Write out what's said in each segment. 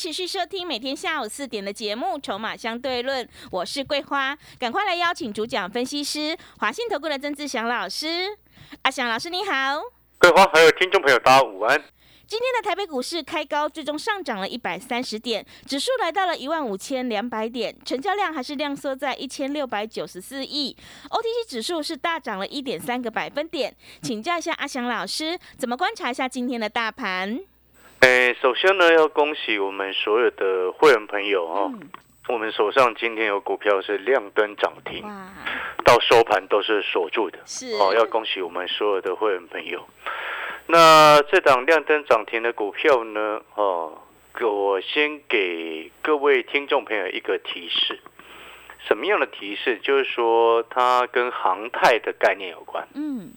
持续收听每天下午四点的节目《筹码相对论》，我是桂花，赶快来邀请主讲分析师华信投顾的曾志祥老师。阿祥老师你好，桂花还有听众朋友大家午安。今天的台北股市开高，最终上涨了一百三十点，指数来到了一万五千两百点，成交量还是量缩在一千六百九十四亿。OTC 指数是大涨了一点三个百分点，请教一下阿祥老师，怎么观察一下今天的大盘？诶，首先呢，要恭喜我们所有的会员朋友哦。我们手上今天有股票是亮灯涨停，到收盘都是锁住的。是哦，要恭喜我们所有的会员朋友。那这档亮灯涨停的股票呢？哦，我先给各位听众朋友一个提示。什么样的提示？就是说它跟航太的概念有关。嗯，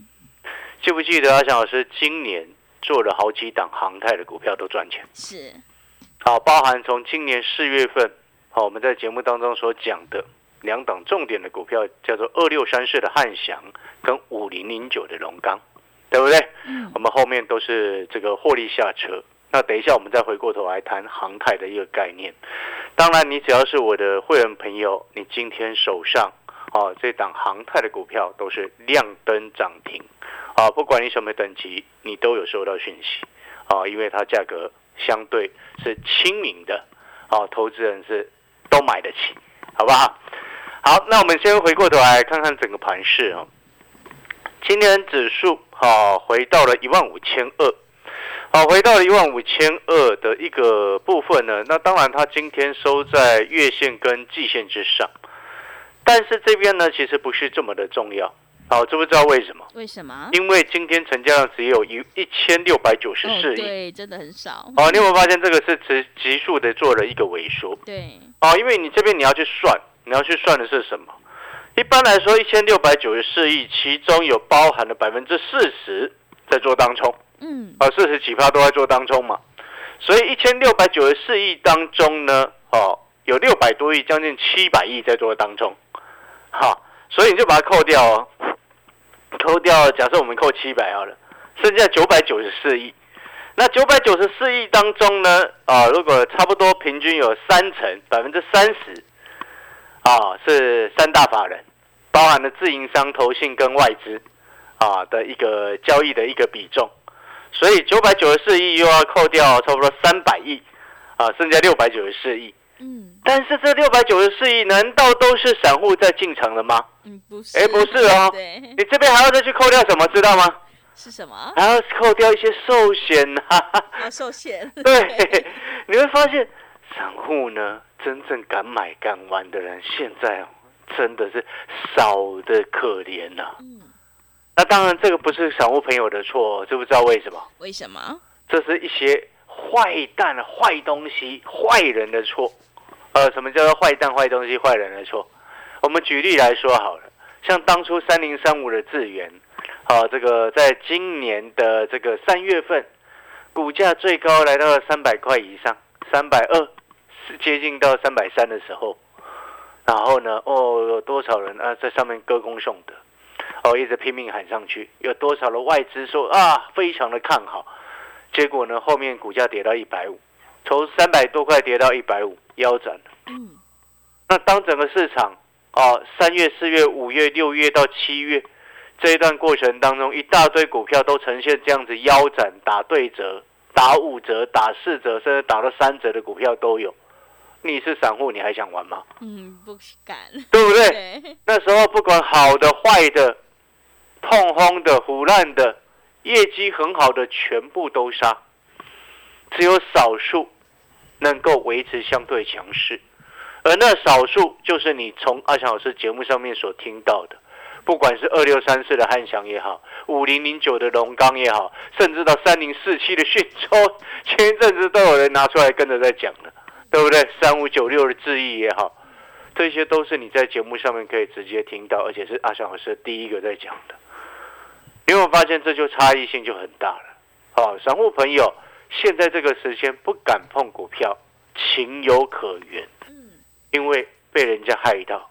记不记得阿翔老师今年？做了好几档航太的股票都赚钱，是，好，包含从今年四月份，好，我们在节目当中所讲的两档重点的股票，叫做二六三四的汉翔跟五零零九的龙钢，对不对？嗯，我们后面都是这个获利下车。那等一下我们再回过头来谈航太的一个概念。当然，你只要是我的会员朋友，你今天手上，哦，这档航太的股票都是亮灯涨停。啊，不管你什么等级，你都有收到讯息，啊，因为它价格相对是亲民的，啊，投资人是都买得起，好不好？好，那我们先回过头来看看整个盘势啊。今天指数好回到了一万五千二，好，回到了一万五千二的一个部分呢。那当然，它今天收在月线跟季线之上，但是这边呢，其实不是这么的重要。好，知不知道为什么？为什么？因为今天成交量只有一一千六百九十四亿，对，真的很少。哦，你有没有发现这个是急急速的做了一个萎缩？对。哦，因为你这边你要去算，你要去算的是什么？一般来说，一千六百九十四亿，其中有包含了百分之四十在做当冲，嗯，啊，四十几趴都在做当冲嘛。所以一千六百九十四亿当中呢，哦，有六百多亿，将近七百亿在做当冲，好，所以你就把它扣掉哦。扣掉，假设我们扣七百好了，剩下九百九十四亿。那九百九十四亿当中呢，啊，如果差不多平均有三成，百分之三十，啊，是三大法人，包含了自营商、投信跟外资，啊的一个交易的一个比重。所以九百九十四亿又要扣掉差不多三百亿，啊，剩下六百九十四亿。嗯，但是这六百九十四亿难道都是散户在进城的吗？嗯，不是。哎，不是哦。对。你这边还要再去扣掉什么，知道吗？是什么？还要扣掉一些寿险呐。啊，寿险。对。你会发现，散户呢，真正敢买敢玩的人，现在真的是少的可怜呐。嗯。那当然，这个不是散户朋友的错，知不知道为什么？为什么？这是一些坏蛋、坏东西、坏人的错。呃，什么叫做坏蛋、坏东西、坏人的错？我们举例来说好了，像当初三零三五的智源，好，这个在今年的这个三月份，股价最高来到了三百块以上，三百二，是接近到三百三的时候，然后呢，哦，有多少人啊在上面歌功颂德，哦，一直拼命喊上去，有多少的外资说啊，非常的看好，结果呢，后面股价跌到一百五，从三百多块跌到一百五。腰斩。嗯，那当整个市场啊，三月、四月、五月、六月到七月这一段过程当中，一大堆股票都呈现这样子腰斩、打对折、打五折、打四折，甚至打到三折的股票都有。你是散户，你还想玩吗？嗯，不敢，对不对？那时候不管好的、坏的、痛轰的、腐烂的、业绩很好的，全部都杀，只有少数。能够维持相对强势，而那少数就是你从阿强老师节目上面所听到的，不管是二六三四的汉翔也好，五零零九的龙钢也好，甚至到三零四七的讯州，前一阵子都有人拿出来跟着在讲的，对不对？三五九六的智毅也好，这些都是你在节目上面可以直接听到，而且是阿翔老师第一个在讲的。因为我发现这就差异性就很大了。好，散户朋友现在这个时间不敢碰股票，情有可原。嗯，因为被人家害到，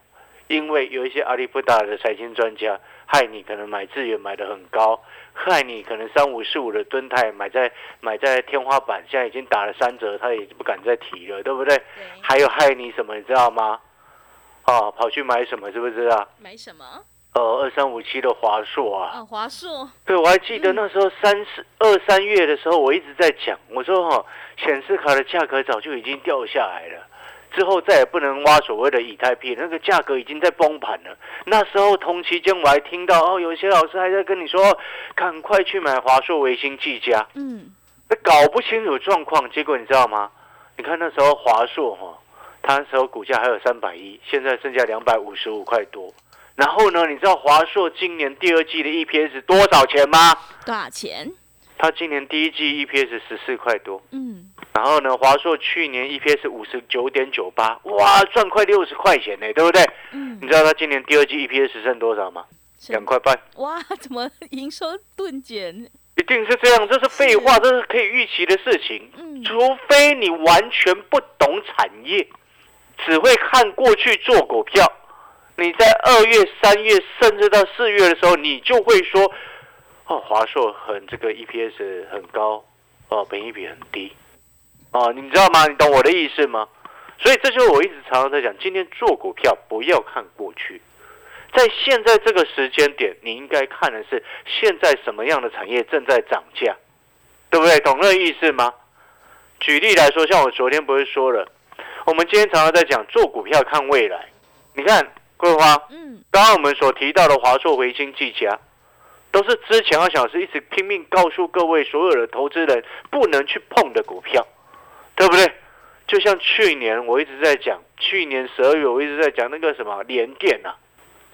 因为有一些阿里不达的财经专家害你，可能买资源买的很高。害你可能三五四五的吨泰买在买在天花板，现在已经打了三折，他也不敢再提了，对不对？还有害你什么，你知道吗？哦，跑去买什么，是不是啊？买什么？呃，二三五七的华硕啊。啊，华硕。对，我还记得那时候三四二三月的时候，我一直在讲，我说哈，显示卡的价格早就已经掉下来了。之后再也不能挖所谓的以太币，那个价格已经在崩盘了。那时候同期间我还听到哦，有些老师还在跟你说，赶快去买华硕、维新、技嘉。嗯，那搞不清楚状况，结果你知道吗？你看那时候华硕哈，它那时候股价还有三百一，现在剩下两百五十五块多。然后呢，你知道华硕今年第二季的 EPS 多少钱吗？多少钱？它今年第一季 EPS 十四块多。嗯。然后呢，华硕去年 EPS 五十九点九八，哇，赚快六十块钱呢，对不对？嗯，你知道它今年第二季 EPS 剩多少吗？两块半。哇，怎么营收顿减？一定是这样，这是废话，这是可以预期的事情。嗯，除非你完全不懂产业，只会看过去做股票，你在二月、三月，甚至到四月的时候，你就会说，哦，华硕很这个 EPS 很高，哦，本益比很低。哦，你知道吗？你懂我的意思吗？所以这就是我一直常常在讲，今天做股票不要看过去，在现在这个时间点，你应该看的是现在什么样的产业正在涨价，对不对？懂那个意思吗？举例来说，像我昨天不是说了，我们今天常常在讲做股票看未来。你看桂花，嗯，刚刚我们所提到的华硕、维新、技嘉，都是之前二小时一直拼命告诉各位所有的投资人不能去碰的股票。对不对？就像去年我一直在讲，去年十二月我一直在讲那个什么联电啊，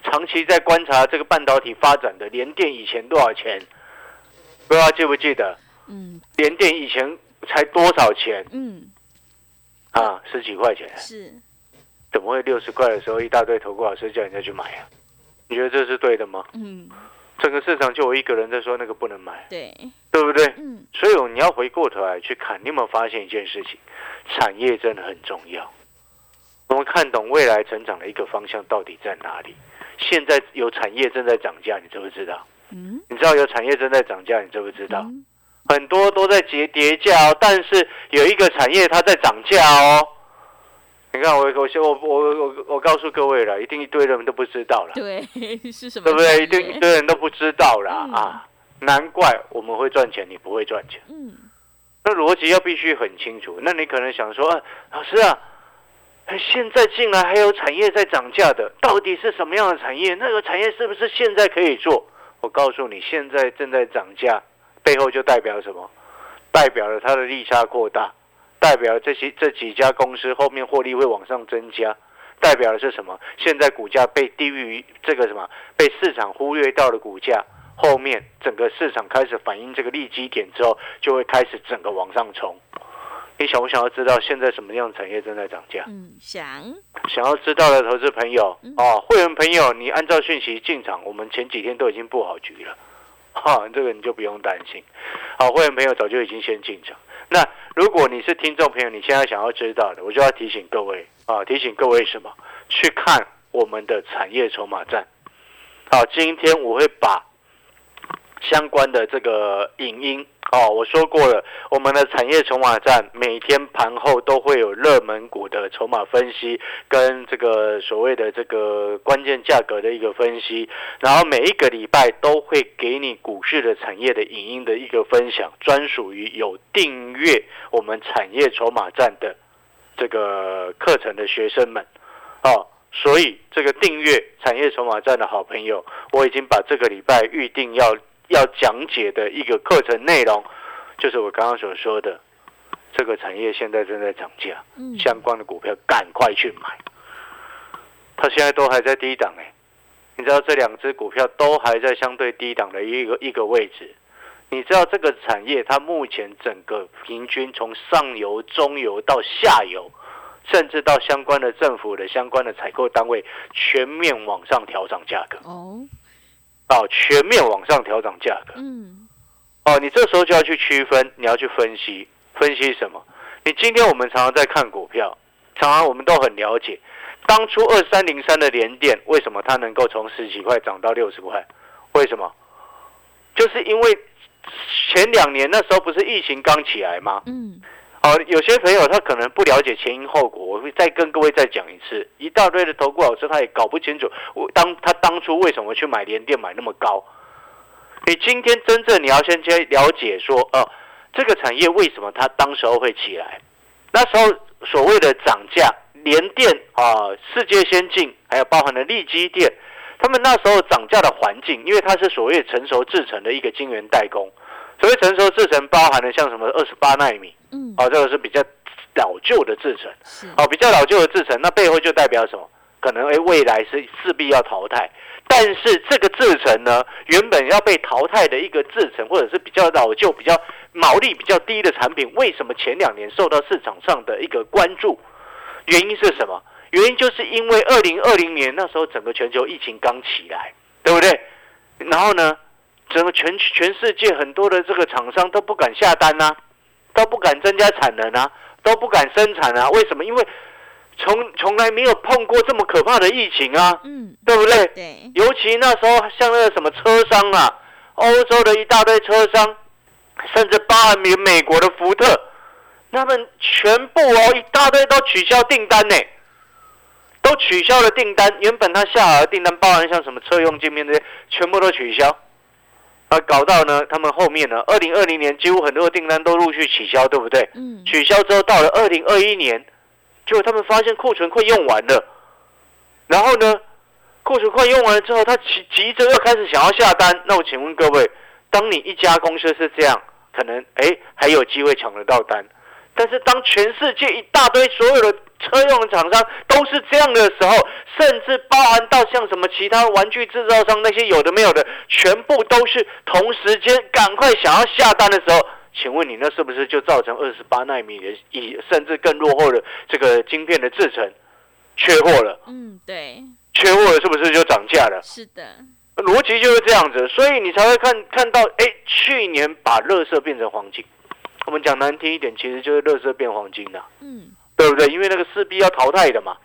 长期在观察这个半导体发展的联电以前多少钱？不知道记不记得？嗯，联电以前才多少钱？嗯，啊，十几块钱。是，怎么会六十块的时候一大堆投顾老师叫人家去买啊？你觉得这是对的吗？嗯。整个市场就我一个人在说那个不能买，对，对不对？嗯，所以你要回过头来去看，你有没有发现一件事情？产业真的很重要。我们看懂未来成长的一个方向到底在哪里？现在有产业正在涨价，你知不知道？嗯，你知道有产业正在涨价，你知不知道？很多都在叠叠价哦，但是有一个产业它在涨价哦。你看，我我我我我我告诉各位了，一定一堆人都不知道了。对，是什么？对不对？一定一堆人都不知道了啊！难怪我们会赚钱，你不会赚钱。嗯，那逻辑要必须很清楚。那你可能想说，老师啊，现在进来还有产业在涨价的，到底是什么样的产业？那个产业是不是现在可以做？我告诉你，现在正在涨价，背后就代表什么？代表了它的利差扩大。代表这些这几家公司后面获利会往上增加，代表的是什么？现在股价被低于这个什么被市场忽略到的股价，后面整个市场开始反映这个利基点之后，就会开始整个往上冲。你想不想要知道现在什么样产业正在涨价？嗯，想。想要知道的投资朋友哦，会员朋友，你按照讯息进场，我们前几天都已经布好局了，哈，这个你就不用担心。好，会员朋友早就已经先进场。那如果你是听众朋友，你现在想要知道的，我就要提醒各位啊，提醒各位什么？去看我们的产业筹码站。好，今天我会把相关的这个影音。哦，我说过了，我们的产业筹码站每天盘后都会有热门股的筹码分析，跟这个所谓的这个关键价格的一个分析，然后每一个礼拜都会给你股市的产业的影音的一个分享，专属于有订阅我们产业筹码站的这个课程的学生们。哦，所以这个订阅产业筹码站的好朋友，我已经把这个礼拜预定要。要讲解的一个课程内容，就是我刚刚所说的，这个产业现在正在涨价，相关的股票赶快去买。它现在都还在低档哎，你知道这两只股票都还在相对低档的一个一个位置。你知道这个产业它目前整个平均从上游、中游到下游，甚至到相关的政府的相关的采购单位全面往上调涨价格。哦，哦，全面往上调整价格。嗯，哦，你这时候就要去区分，你要去分析，分析什么？你今天我们常常在看股票，常常我们都很了解，当初二三零三的联电为什么它能够从十几块涨到六十块？为什么？就是因为前两年那时候不是疫情刚起来吗？嗯，哦，有些朋友他可能不了解前因后果，我会再跟各位再讲一次。一大堆的投顾老师他也搞不清楚，我当他当初为什么去买联电买那么高？你今天真正你要先去了解说，哦、这个产业为什么它当时候会起来？那时候所谓的涨价，联电啊、世界先进，还有包含了利基电，他们那时候涨价的环境，因为它是所谓成熟制成的一个晶圆代工，所谓成熟制成包含了像什么二十八纳米，嗯，哦，这个是比较老旧的制成，是，哦，比较老旧的制成，那背后就代表什么？可能诶，未来是势必要淘汰，但是这个制成呢，原本要被淘汰的一个制成，或者是比较老旧、比较毛利比较低的产品，为什么前两年受到市场上的一个关注？原因是什么？原因就是因为二零二零年那时候整个全球疫情刚起来，对不对？然后呢，整个全全世界很多的这个厂商都不敢下单呐、都不敢增加产能啊，都不敢生产啊。为什么？因为从从来没有碰过这么可怕的疫情啊，嗯，对不对？对，尤其那时候像那个什么车商啊，欧洲的一大堆车商，甚至包含美美国的福特，他们全部哦一大堆都取消订单呢，都取消了订单。原本他下好的订单，包含像什么车用镜片这些，全部都取消。啊，搞到呢，他们后面呢，二零二零年几乎很多的订单都陆续取消，对不对？嗯，取消之后，到了二零二一年，结果他们发现库存快用完了，然后呢，库存快用完了之后，他急急着又开始想要下单。那我请问各位，当你一家公司是这样，可能哎还有机会抢得到单，但是当全世界一大堆所有的车用的厂商都是这样的时候，甚至包含到像什么其他玩具制造商那些有的没有的，全部都是同时间赶快想要下单的时候，请问你那是不是就造成二十八纳米的以甚至更落后的这个晶片的制成缺货了？嗯，对，缺货了是不是就涨价了？是的，逻辑就是这样子，所以你才会看看到，哎，去年把热色变成黄金。我们讲难听一点，其实就是乐色变黄金的、嗯，对不对？因为那个势必要淘汰的嘛，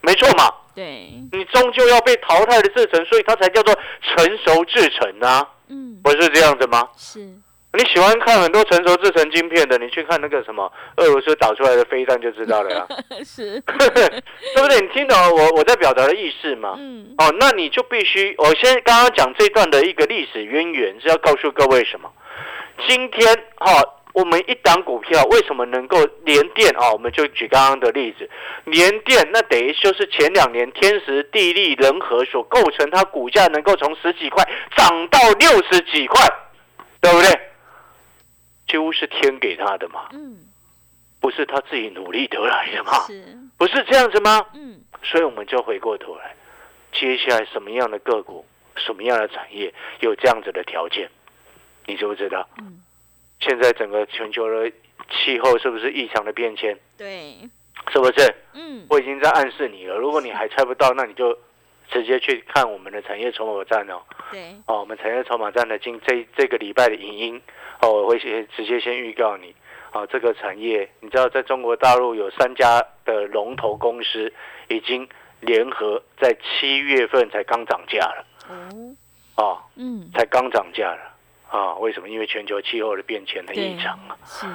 没错嘛，对，你终究要被淘汰的制成，所以它才叫做成熟制成啊，嗯，不是这样子吗？是，你喜欢看很多成熟制成晶片的，你去看那个什么俄罗斯打出来的飞弹就知道了呀，是，对不对？你听懂我我在表达的意思吗？嗯，哦，那你就必须，我先刚刚讲这段的一个历史渊源是要告诉各位什么？今天哈、我们一档股票为什么能够连电啊、我们就举刚刚的例子，连电那等于就是前两年天时地利人和所构成，它股价能够从十几块涨到六十几块，对不对？几乎是天给他的嘛，嗯，不是他自己努力得来的嘛，是，不是这样子吗？嗯，所以我们就回过头来，接下来什么样的个股、什么样的产业有这样子的条件，你知不知道？嗯，现在整个全球的气候是不是异常的变迁？对，是不是？嗯，我已经在暗示你了。如果你还猜不到，那你就直接去看我们的产业筹码站哦。对，哦，我们产业筹码站的今这这个礼拜的影音哦，我会先直接先预告你。哦，这个产业，你知道，在中国大陆有三家的龙头公司已经联合在七月份才刚涨价了，哦，哦，嗯，才刚涨价了，啊、为什么？因为全球气候的变迁的对异常啊。是，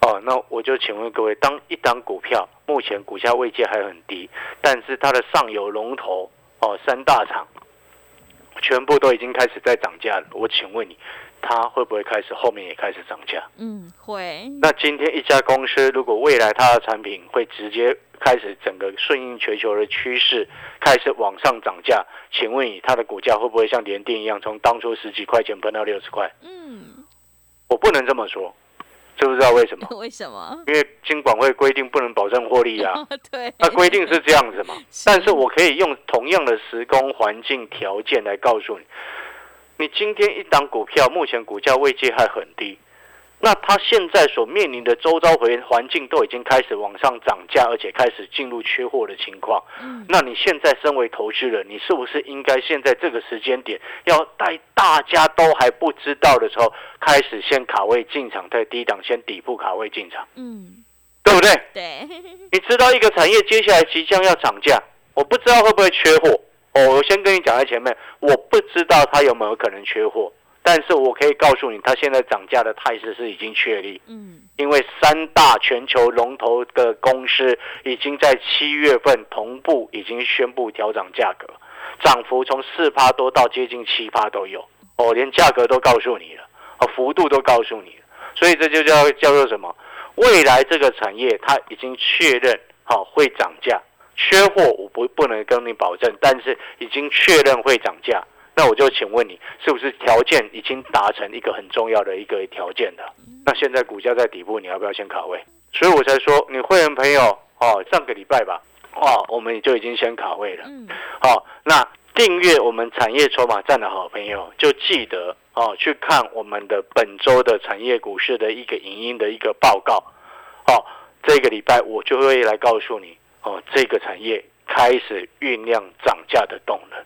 哦，那我就请问各位，当一档股票目前股价位阶还很低，但是它的上游龙头哦三大厂全部都已经开始在涨价了，我请问你，它会不会开始后面也开始涨价？嗯，会，那今天一家公司如果未来它的产品会直接开始整个顺应全球的趋势，开始往上涨价，请问你它的股价会不会像联电一样，从当初十几块钱喷到六十块？嗯，我不能这么说，知不知道为什么？为什么？因为金管会规定不能保证获利啊，对，那规定是这样子嘛。但是我可以用同样的时空环境条件来告诉你，你今天一档股票目前股价位阶还很低，那它现在所面临的周遭环环境都已经开始往上涨价，而且开始进入缺货的情况。嗯，那你现在身为投资人，你是不是应该现在这个时间点，要在大家都还不知道的时候，开始先卡位进场，在低档先底部卡位进场？嗯，对不对？对。你知道一个产业接下来即将要涨价，我不知道会不会缺货。哦，我先跟你讲在前面，我不知道它有没有可能缺货。但是我可以告诉你，它现在涨价的态势是已经确立。嗯，因为三大全球龙头的公司已经在七月份同步已经宣布调涨价格，涨幅从四趴多到接近七趴都有。哦，连价格都告诉你了，哦，幅度都告诉你了。所以这就叫叫做什么？未来这个产业它已经确认好会涨价，缺货我不不能跟你保证，但是已经确认会涨价。那我就请问你，是不是条件已经达成一个很重要的一个条件了？那现在股价在底部，你要不要先卡位？所以我才说，你会员朋友哦，上个礼拜吧，哦，我们就已经先卡位了。嗯。好，那订阅我们产业筹码站的好朋友，就记得哦，去看我们的本周的产业股市的一个影音的一个报告。哦，这个礼拜我就会来告诉你，哦，这个产业开始酝酿涨价的动能。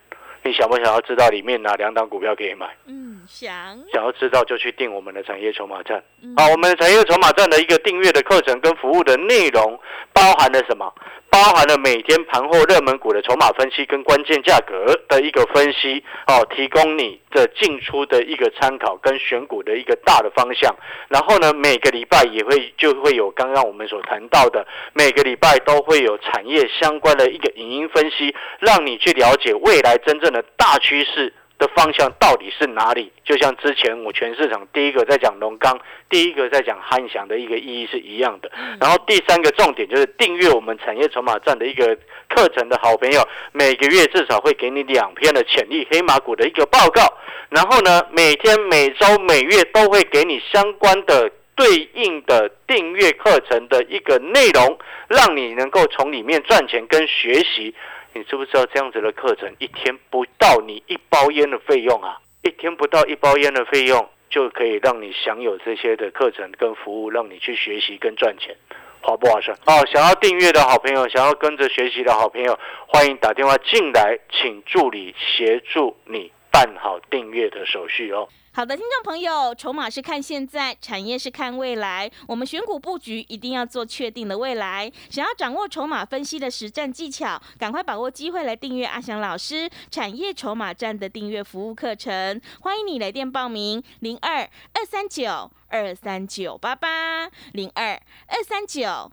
你想不想要知道里面哪两档股票可以买？嗯，想。想要知道就去订我们的产业筹码站。好，我们的产业筹码站的一个订阅的课程跟服务的内容包含了什么？包含了每天盘后热门股的筹码分析跟关键价格的一个分析，哦，提供你的进出的一个参考跟选股的一个大的方向。然后呢，每个礼拜也会就会有刚刚我们所谈到的，每个礼拜都会有产业相关的一个影音分析，让你去了解未来真正的大趋势。的方向到底是哪里？就像之前我全市场第一个在讲龙钢，第一个在讲汉翔的一个意义是一样的。然后第三个重点就是订阅我们产业筹码站的一个课程的好朋友，每个月至少会给你两篇的潜力黑马股的一个报告。然后呢，每天、每周、每月都会给你相关的对应的订阅课程的一个内容，让你能够从里面赚钱跟学习。你知不知道这样子的课程一天不到你一包烟的费用啊？一天不到一包烟的费用就可以让你享有这些的课程跟服务，让你去学习跟赚钱，划不划算？哦，想要订阅的好朋友，想要跟着学习的好朋友，欢迎打电话进来，请助理协助你办好订阅的手续哦。好的，听众朋友，筹码是看现在，产业是看未来。我们选股布局一定要做确定的未来。想要掌握筹码分析的实战技巧，赶快把握机会来订阅阿翔老师产业筹码站的订阅服务课程。欢迎你来电报名：零二二三九二三九八八零二二三九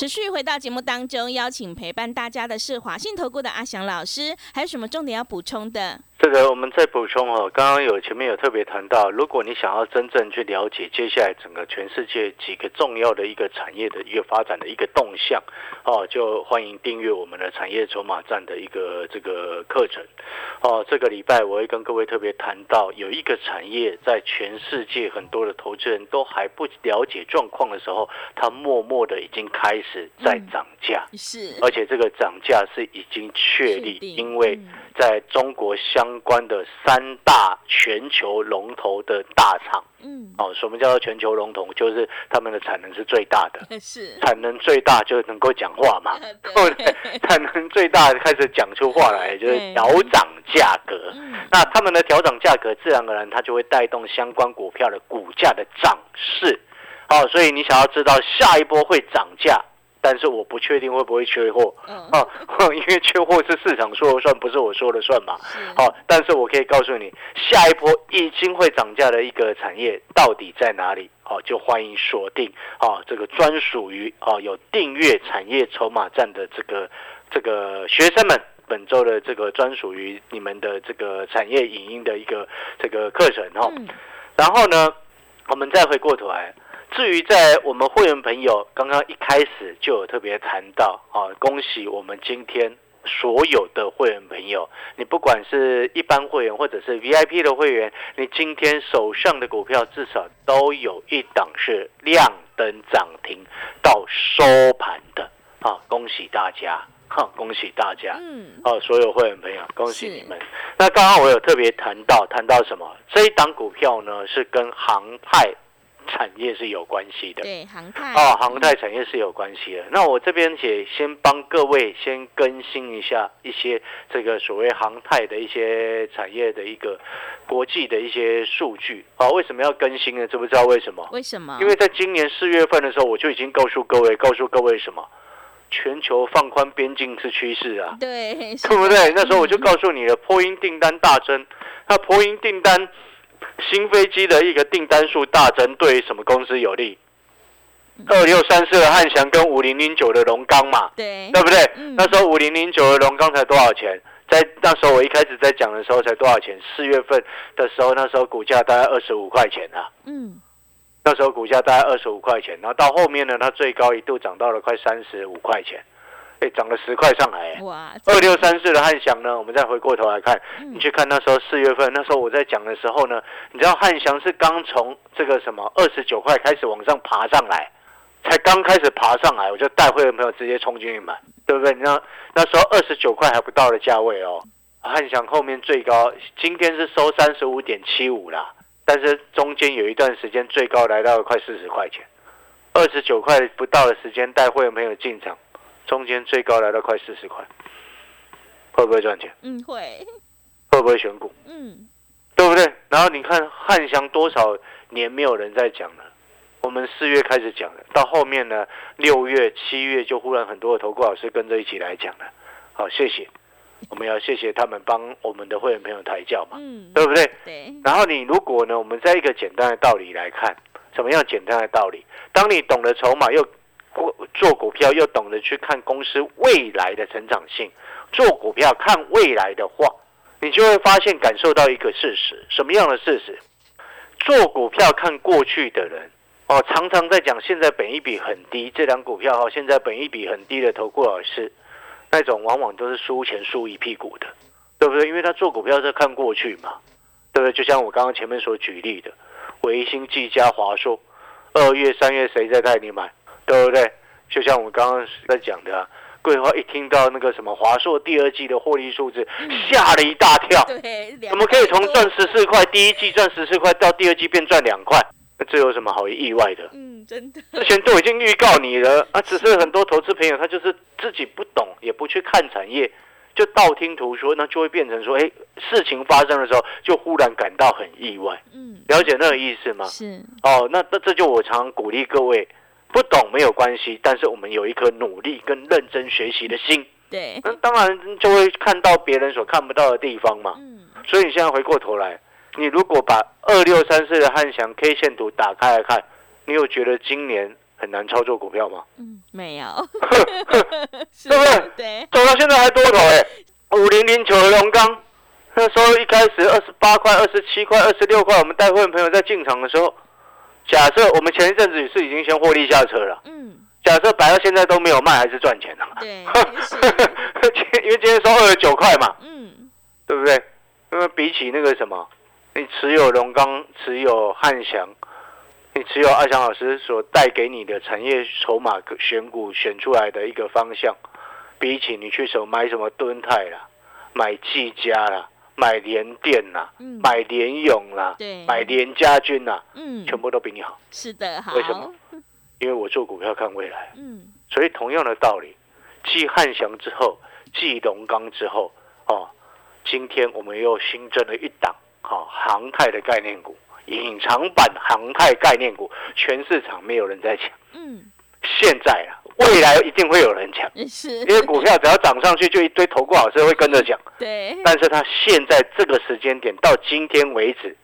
持续回到节目当中，邀请陪伴大家的是华信投顾的阿翔老师，还有什么重点要补充的？这个我们再补充哦，刚刚有前面有特别谈到，如果你想要真正去了解接下来整个全世界几个重要的一个产业的一个发展的一个动向，哦，就欢迎订阅我们的产业筹码站的一个这个课程。哦，这个礼拜我会跟各位特别谈到，有一个产业在全世界很多的投资人都还不了解状况的时候，它默默的已经开始在涨价，是，而且这个涨价是已经确立，因为在中国相相关的三大全球龙头的大厂，嗯，哦，什么叫做全球龙头？就是他们的产能是最大的，是产能最大就能够讲话嘛，对不对？产能最大开始讲出话来，就是调涨价格。那他们的调涨价格，自然而然它就会带动相关股票的股价的涨势。哦，所以你想要知道下一波会涨价但是我不确定会不会缺货嗯，啊，因为缺货是市场说了算，不是我说了算嘛。是，好，但是我可以告诉你，下一波已经会涨价的一个产业到底在哪里？好，就欢迎锁定啊，这个专属于啊有订阅产业筹码站的这个这个学生们。本周的这个专属于你们的这个产业影音的一个这个课程哦，嗯，然后呢，我们再回过头来，至于在我们会员朋友刚刚一开始就有特别谈到啊，恭喜我们今天所有的会员朋友，你不管是一般会员或者是 VIP 的会员，你今天手上的股票至少都有一档是亮灯涨停到收盘的啊，恭喜大家！哈，恭喜大家！嗯，哦，所有会员朋友，恭喜你们！那刚刚我有特别谈到，谈到什么？这一档股票呢，是跟航太产业是有关系的。对，航太，哦，航太产业是有关系的。那我这边也先帮各位先更新一下一些这个所谓航太的一些产业的一个国际的一些数据啊、为什么要更新呢？知不知道为什么？为什么？因为在今年四月份的时候，我就已经告诉各位，告诉各位什么？全球放宽边境是趋势啊。对，是对不的对？那时候我就嗯告诉你了，波音订单大增，那波音订单新飞机的一个订单数大增，对于什么公司有利？二六三四的汉翔跟五零零九的龙钢嘛，对，对不对？嗯那时候五零零九的龙钢才多少钱？在那时候我一开始在讲的时候才多少钱？四月份的时候，那时候股价大概二十五块钱啊。嗯，那时候股价大概二十五块钱，然后到后面呢，它最高一度涨到了快三十五块钱，哎，涨了十块上来。哇，二六三四的汉翔呢，我们再回过头来看，嗯你去看那时候四月份，那时候我在讲的时候呢，你知道汉翔是刚从这个什么二十九块开始往上爬上来，才刚开始爬上来，我就带会员朋友直接冲进去买，对不对？你那那时候二十九块还不到的价位哦，汉翔后面最高今天是收三十五点七五啦，但是中间有一段时间最高来到了快四十块钱，二十九块不到的时间带会员朋友进场，中间最高来到快四十块，会不会赚钱？嗯，会，会不会选股？嗯，对不对？然后你看汉翔多少年没有人在讲了，我们四月开始讲的，到后面呢，六月、七月就忽然很多的投顾老师跟着一起来讲了。好，谢谢，我们要谢谢他们帮我们的会员朋友抬轿嘛，嗯，对不对？对，然后你如果呢，我们在一个简单的道理来看，什么样简单的道理？当你懂得筹码，又做股票，又懂得去看公司未来的成长性，做股票看未来的话，你就会发现感受到一个事实，什么样的事实？做股票看过去的人。哦，常常在讲现在本一比很低，这两股票哈、哦，现在本一比很低的投顾老师，那种往往都是输钱输一屁股的，对不对？因为他做股票是看过去嘛，对不对？就像我刚刚前面所举例的，维新、技嘉、华硕，二月、三月谁在带你买，对不对？就像我们刚刚在讲的、啊，桂花一听到那个什么华硕第二季的获利数字，吓了一大跳，对，怎么可以从赚十四块，第一季赚十四块，到第二季变赚两块？那这有什么好意外的？嗯，真的，之前都已经预告你了啊，只是很多投资朋友他就是自己不懂，也不去看产业，就道听途说，那就会变成说，哎，事情发生的时候就忽然感到很意外，嗯，了解那个意思吗？是，哦，那那这就我常常鼓励各位，不懂没有关系，但是我们有一颗努力跟认真学习的心，对，那当然就会看到别人所看不到的地方嘛。嗯，所以你现在回过头来，你如果把二六三四的汉翔 K 线图打开来看，你有觉得今年很难操作股票吗？嗯，没有，是对不对？对，走到现在还多头哎、五零零九的龙钢，那时候一开始二十八块、二十七块、二十六块，我们带会员朋友在进场的时候，假设我们前一阵子是已经先获利下车了，嗯，假设摆到现在都没有卖，还是赚钱的、对，因为今天收二十九块嘛，嗯，对不对？因为比起那个什么，你持有龙钢、持有汉翔，你持有阿翔老师所带给你的产业筹码选股选出来的一个方向，比起你去手买什么敦泰啦、买技嘉啦、买联电啦、嗯。买联勇啦、对。买联家军啦，嗯，全部都比你好，是的，好，为什么？因为我做股票看未来。嗯，所以同样的道理，继汉翔之后，继龙钢之后，哦，今天我们又新增了一档，好、航太的概念股，隐藏版航太概念股，全市场没有人在抢。嗯，现在啊，未来一定会有人抢，是，因为股票只要涨上去，就一堆投顾老师会跟着讲。对，但是他现在这个时间点到今天为止，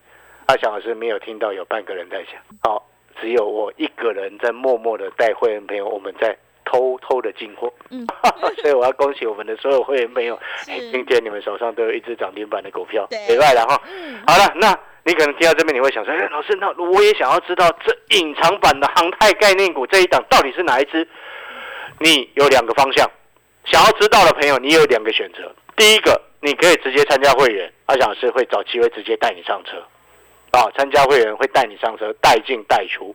阿翔老师没有听到有半个人在讲，好，只有我一个人在默默的带会员朋友，我们在偷偷的进货。嗯 所以我要恭喜我们的所有会员朋友，今天你们手上都有一只涨停板的股票，对没外了哈。嗯好了，那你可能听到这边你会想说，哎，老师，那我也想要知道这隐藏版的航太概念股这一档到底是哪一只？你有两个方向，想要知道的朋友，你有两个选择。第一个，你可以直接参加会员，阿翔老师会找机会直接带你上车，啊，参加会员会带你上车，带进带出。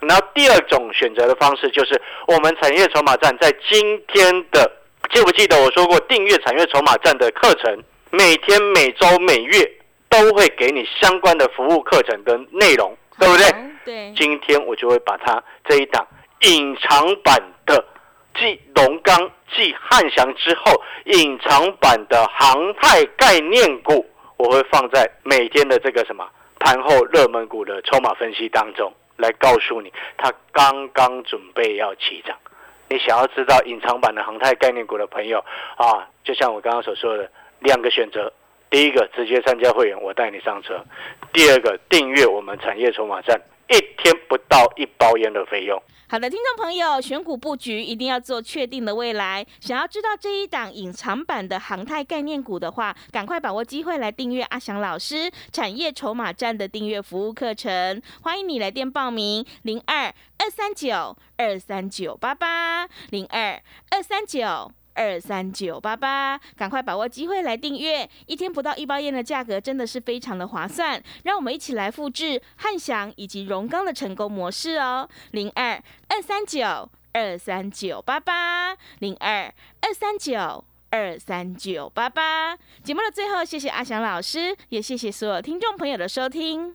然后第二种选择的方式就是我们产业筹码站在今天的，记不记得我说过订阅产业筹码站的课程，每天、每周、每月都会给你相关的服务课程跟内容，对不对？好？对，今天我就会把它这一档隐藏版的继龙钢、继汉翔之后，隐藏版的航太概念股，我会放在每天的这个什么盘后热门股的筹码分析当中，来告诉你它刚刚准备要起涨。你想要知道隐藏版的航太概念股的朋友啊，就像我刚刚所说的两个选择。第一个，直接参加会员，我带你上车；第二个，订阅我们产业筹码站，一天不到一包烟的费用。好的，听众朋友，选股布局一定要做确定的未来。想要知道这一档隐藏版的航太概念股的话，赶快把握机会来订阅阿翔老师产业筹码站的订阅服务课程。欢迎你来电报名：零二二三九二三九八八零二二三九。二三九八八，赶快把握机会来订阅，一天不到一包烟的价格真的是非常的划算。让我们一起来复制汉翔以及荣钢的成功模式哦，零二二三九二三九八八零二二三九二三九八八。节目的最后，谢谢阿翔老师，也谢谢所有听众朋友的收听。